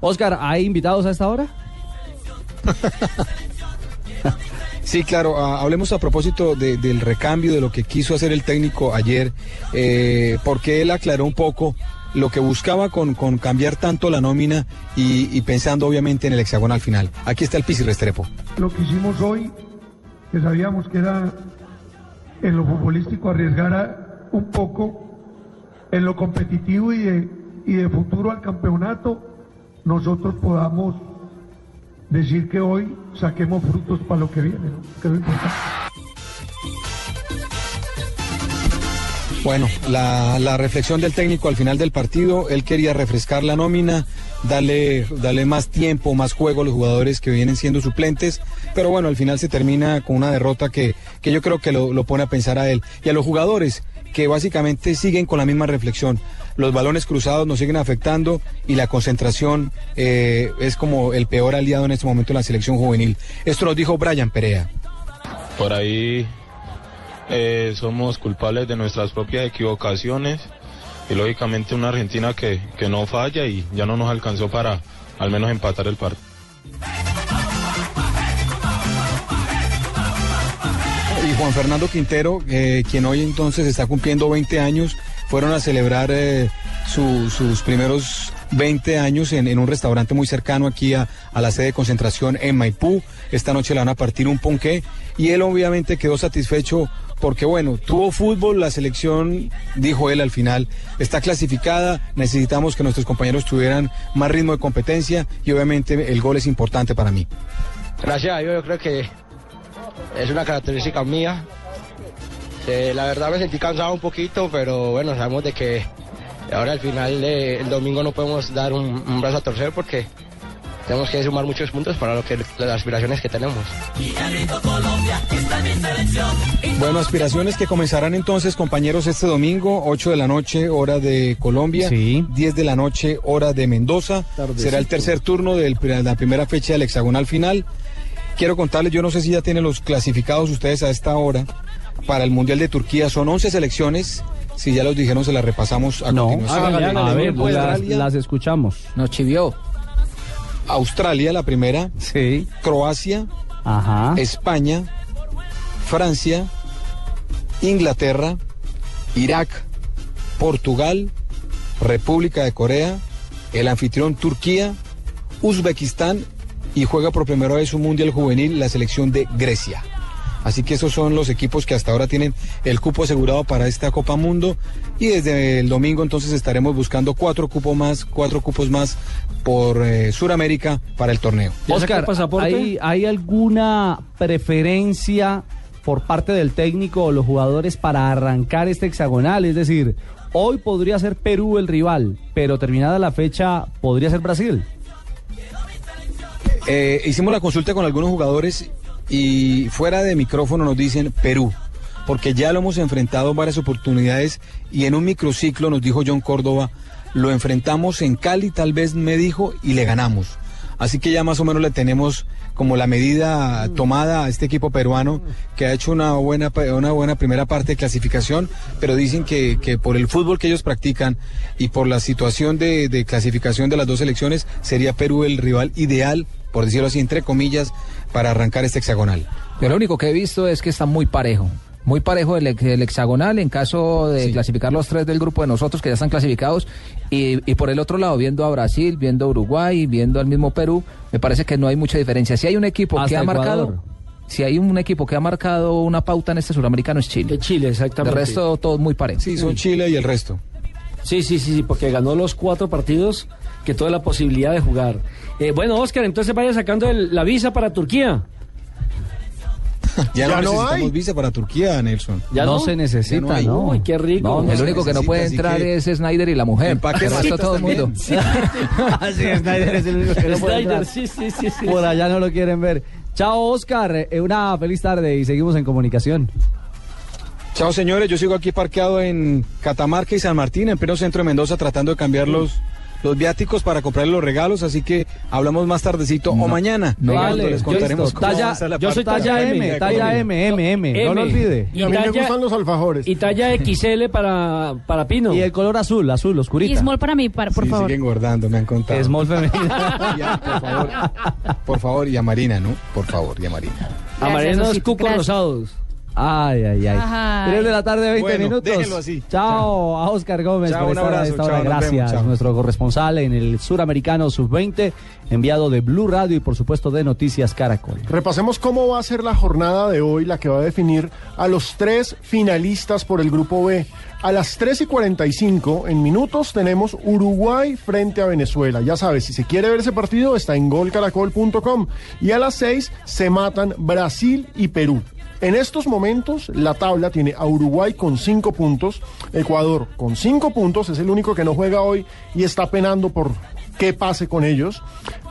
Oscar, ¿hay invitados a esta hora? Sí, claro, ah, hablemos a propósito del recambio, de lo que quiso hacer el técnico ayer, eh, porque él aclaró un poco lo que buscaba con, con cambiar tanto la nómina y, pensando obviamente en el hexagonal final. Aquí está el Pisi Restrepo. Lo que hicimos hoy, que sabíamos que era en lo futbolístico arriesgar un poco en lo competitivo y de, y de futuro al campeonato, nosotros podamos decir que hoy saquemos frutos para lo que viene, importante. Bueno, la, la, reflexión del técnico al final del partido, él quería refrescar la nómina, darle, darle más tiempo, más juego a los jugadores que vienen siendo suplentes, pero bueno, al final se termina con una derrota que, que yo creo que lo, lo pone a pensar a él. Y a los jugadores, que básicamente siguen con la misma reflexión. Los balones cruzados nos siguen afectando y la concentración eh, es como el peor aliado en este momento en la selección juvenil. Esto lo dijo Brian Perea. Por ahí eh, somos culpables de nuestras propias equivocaciones y lógicamente una Argentina que, que no falla y ya no nos alcanzó para al menos empatar el partido. Juan Fernando Quintero, eh, quien hoy entonces está cumpliendo 20 años, fueron a celebrar eh, sus primeros 20 años en, un restaurante muy cercano aquí a, la sede de concentración en Maipú. Esta noche le van a partir un ponqué y él obviamente quedó satisfecho porque bueno, tuvo fútbol, la selección, dijo él al final, está clasificada, necesitamos que nuestros compañeros tuvieran más ritmo de competencia y obviamente el gol es importante para mí. Gracias, yo creo que es una característica mía. Eh, la verdad me sentí cansado un poquito, pero bueno, sabemos de que ahora al final del domingo no podemos dar un, brazo a torcer porque tenemos que sumar muchos puntos para lo que las aspiraciones que tenemos. Bueno, aspiraciones que comenzarán entonces, compañeros, este domingo, 8 de la noche, hora de Colombia, 10 de la noche, hora de Mendoza. Será el tercer turno de la primera fecha del hexagonal final. Quiero contarles, yo no sé si ya tienen los clasificados ustedes a esta hora para el Mundial de Turquía. Son 11 selecciones. Si ya los dijeron, se las repasamos a no, continuación. a ver, las, escuchamos. Nos chivió. Australia, la primera. Sí. Croacia. Ajá. España. Francia. Inglaterra. Irak. Portugal. República de Corea. El anfitrión Turquía. Uzbekistán y juega por primera vez un Mundial Juvenil la selección de Grecia. Así que esos son los equipos que hasta ahora tienen el cupo asegurado para esta Copa Mundo y desde el domingo entonces estaremos buscando cuatro cupos más, cuatro cupos más por eh, Sudamérica para el torneo. Oscar, ¿hay, ¿hay alguna preferencia por parte del técnico o los jugadores para arrancar este hexagonal? Es decir, hoy podría ser Perú el rival, pero terminada la fecha podría ser Brasil. Eh, hicimos la consulta con algunos jugadores y fuera de micrófono nos dicen Perú, porque ya lo hemos enfrentado en varias oportunidades y en un microciclo nos dijo John Córdoba, lo enfrentamos en Cali, tal vez me dijo, y le ganamos. Así que ya más o menos le tenemos como la medida tomada a este equipo peruano que ha hecho una buena, una buena primera parte de clasificación, pero dicen que, que por el fútbol que ellos practican y por la situación de, de clasificación de las dos selecciones, sería Perú el rival ideal por decirlo así, entre comillas, para arrancar este hexagonal. Pero lo único que he visto es que está muy parejo. Muy parejo el, hexagonal en caso de clasificar los tres del grupo de nosotros que ya están clasificados. Y, por el otro lado, viendo a Brasil, viendo a Uruguay, viendo al mismo Perú, me parece que no hay mucha diferencia. Si hay un equipo que ha marcado si hay un equipo que ha marcado una pauta en este suramericano es Chile. Chile, exactamente. El resto todo muy parejo. Sí, son Chile y el resto. Sí, sí, sí, sí, porque ganó los cuatro partidos que toda la posibilidad de jugar. Eh, bueno, Oscar, entonces vaya sacando la visa para Turquía. Ya, no, necesitamos visa para Turquía, Nelson. Ya no, se necesita, ¿no? Uy, qué rico. el único que no puede entrar es Snyder y la mujer. El resto todo el mundo. Sí. Snyder es el único que no puede entrar. Sí, sí, sí, sí. Por allá no lo quieren ver. Chao, Oscar. Eh, una feliz tarde y seguimos en comunicación. Chao, señores. Yo sigo aquí parqueado en Catamarca y San Martín, en pleno centro de Mendoza, tratando de cambiar los los viáticos para comprarle los regalos, así que hablamos más tardecito o mañana. no. Vale, les contaremos cómo Talla- a la yo soy talla M, talla. M, M, M, no lo olvide. Y Y a mí me talla- gustan los alfajores. Y talla XL para, para Pino. Y el color azul, azul, Y oscurita. small para mí, para- por Sí, favor. sigue engordando, me han contado. Small femenina. Ya, por favor, por favor, y a Marina, ¿no? Por favor, y a Marina. Amarelos Osito, cucos gracias. rosados. Ay, ay, ay. Ajá. 3 de la tarde, 20 Bueno, minutos. déjenlo así. Chao a Oscar Gómez Chao, por estar a abrazo, esta hora. chao, Gracias. vemos. Nuestro corresponsal en el suramericano sub-20, enviado de Blue Radio y por supuesto de Noticias Caracol. Repasemos cómo va a ser la jornada de hoy, la que va a definir a los tres finalistas por el grupo B. A las 3 y 45 en minutos tenemos Uruguay frente a Venezuela. Ya sabes, si se quiere ver ese partido está en golcaracol.com. Y a las 6 se matan Brasil y Perú. En estos momentos la tabla tiene a Uruguay con 5 puntos, Ecuador con 5 puntos, es el único que no juega hoy y está penando por qué pase con ellos.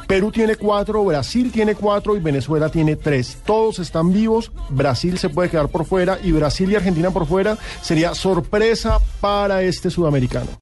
Perú tiene 4, Brasil tiene 4 y Venezuela tiene 3. Todos están vivos, Brasil se puede quedar por fuera y Brasil y Argentina por fuera sería sorpresa para este sudamericano.